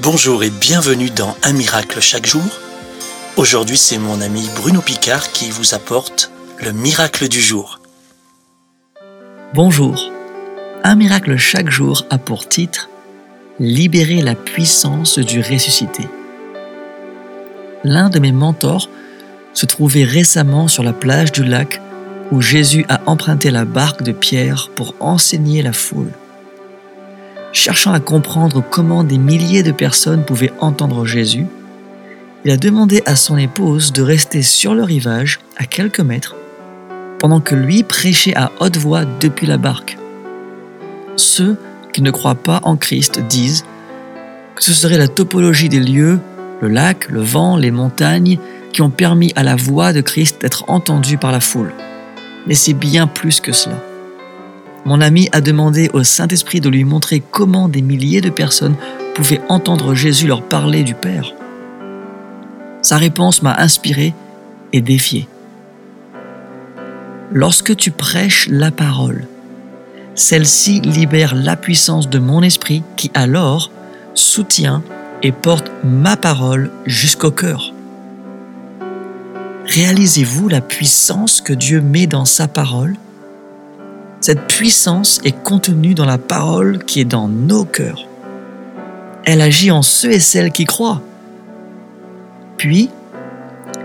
Bonjour et bienvenue dans Un miracle chaque jour. Aujourd'hui, c'est mon ami Bruno Picard qui vous apporte le miracle du jour. Bonjour. Un miracle chaque jour a pour titre Libérer la puissance du ressuscité. L'un de mes mentors se trouvait récemment sur la plage du lac où Jésus a emprunté la barque de Pierre pour enseigner la foule. Cherchant à comprendre comment des milliers de personnes pouvaient entendre Jésus, il a demandé à son épouse de rester sur le rivage à quelques mètres pendant que lui prêchait à haute voix depuis la barque. Ceux qui ne croient pas en Christ disent que ce serait la topologie des lieux, le lac, le vent, les montagnes, qui ont permis à la voix de Christ d'être entendue par la foule. Mais c'est bien plus que cela. Mon ami a demandé au Saint-Esprit de lui montrer comment des milliers de personnes pouvaient entendre Jésus leur parler du Père. Sa réponse m'a inspiré et défié. Lorsque tu prêches la parole, celle-ci libère la puissance de mon esprit qui alors soutient et porte ma parole jusqu'au cœur. Réalisez-vous la puissance que Dieu met dans sa parole? Cette puissance est contenue dans la parole qui est dans nos cœurs. Elle agit en ceux et celles qui croient. Puis,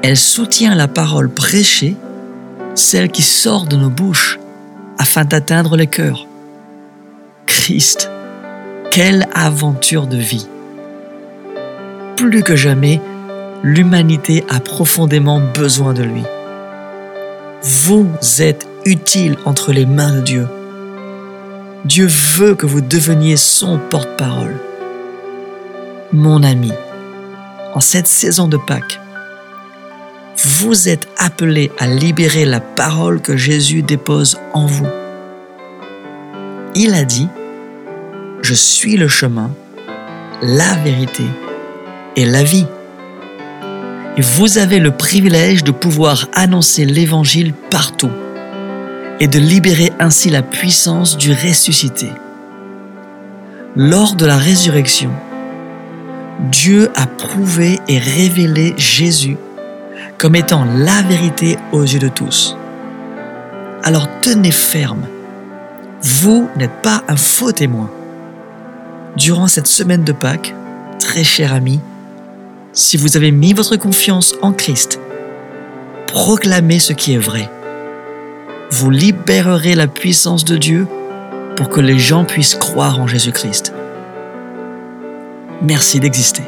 elle soutient la parole prêchée, celle qui sort de nos bouches, afin d'atteindre les cœurs. Christ, quelle aventure de vie Plus que jamais, l'humanité a profondément besoin de lui. Vous êtes utile entre les mains de Dieu. Dieu veut que vous deveniez son porte-parole. Mon ami, en cette saison de Pâques, vous êtes appelé à libérer la parole que Jésus dépose en vous. Il a dit, Je suis le chemin, la vérité et la vie. Et vous avez le privilège de pouvoir annoncer l'Évangile partout et de libérer ainsi la puissance du ressuscité. Lors de la résurrection, Dieu a prouvé et révélé Jésus comme étant la vérité aux yeux de tous. Alors tenez ferme. Vous n'êtes pas un faux témoin. Durant cette semaine de Pâques, très cher ami, si vous avez mis votre confiance en Christ, proclamez ce qui est vrai. Vous libérerez la puissance de Dieu pour que les gens puissent croire en Jésus-Christ. Merci d'exister.